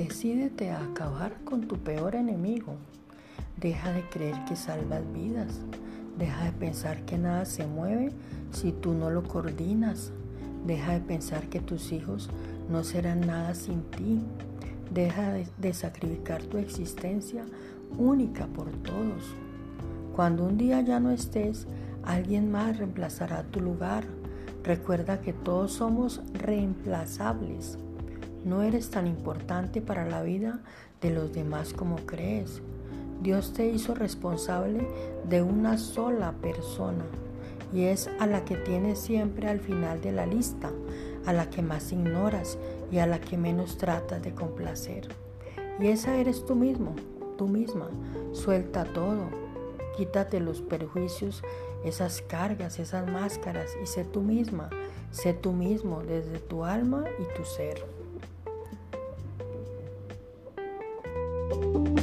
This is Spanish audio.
Decídete a acabar con tu peor enemigo. Deja de creer que salvas vidas. Deja de pensar que nada se mueve si tú no lo coordinas. Deja de pensar que tus hijos no serán nada sin ti. Deja de, sacrificar tu existencia única por todos. Cuando un día ya no estés, alguien más reemplazará tu lugar. Recuerda que todos somos reemplazables. No eres tan importante para la vida de los demás como crees. Dios te hizo responsable de una sola persona y es a la que tienes siempre al final de la lista, a la que más ignoras y a la que menos tratas de complacer. Y esa eres tú mismo, tú misma. Suelta todo, quítate los perjuicios, esas cargas, esas máscaras y sé tú misma, sé tú mismo desde tu alma y tu ser. Thank you.